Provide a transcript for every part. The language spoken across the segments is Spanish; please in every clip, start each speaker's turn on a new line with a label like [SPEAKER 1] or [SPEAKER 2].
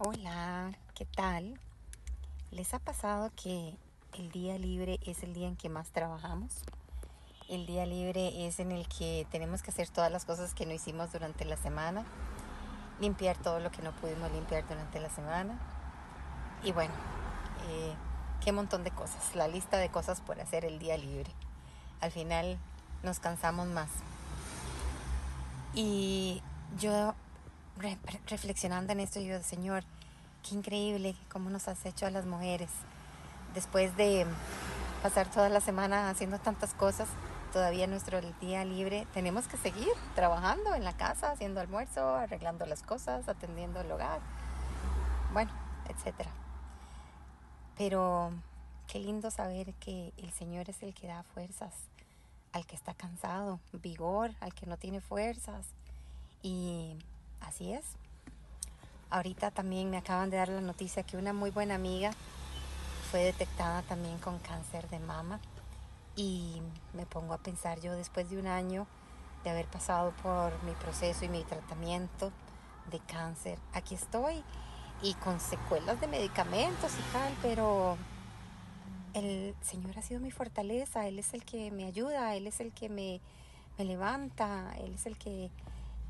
[SPEAKER 1] Hola, ¿qué tal? ¿Les ha pasado que el día libre es el día en que más trabajamos? El día libre es en el que tenemos que hacer todas las cosas que no hicimos durante la semana, limpiar todo lo que no pudimos limpiar durante la semana. Y bueno, eh, qué montón de cosas, la lista de cosas por hacer el día libre. Al final nos cansamos más. Y yo reflexionando en esto, yo, Señor, qué increíble cómo nos has hecho a las mujeres. Después de pasar toda la semana haciendo tantas cosas, todavía nuestro día libre tenemos que seguir trabajando en la casa, haciendo almuerzo, arreglando las cosas, atendiendo el hogar, bueno, etcétera. Pero qué lindo saber que el Señor es el que da fuerzas al que está cansado, vigor al que no tiene fuerzas y Así es. Ahorita también me acaban de dar la noticia que una muy buena amiga fue detectada también con cáncer de mama. Y me pongo a pensar yo después de un año de haber pasado por mi proceso y mi tratamiento de cáncer, aquí estoy. Y con secuelas de medicamentos y tal, pero el Señor ha sido mi fortaleza, Él es el que me ayuda, Él es el que me, me levanta, Él es el que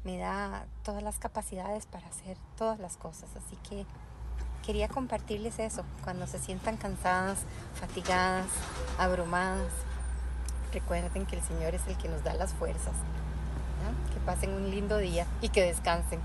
[SPEAKER 1] me da todas las capacidades para hacer todas las cosas. Así que quería compartirles eso, cuando se sientan cansadas, fatigadas, abrumadas, recuerden que el Señor es el que nos da las fuerzas. Que pasen un lindo día y que descansen.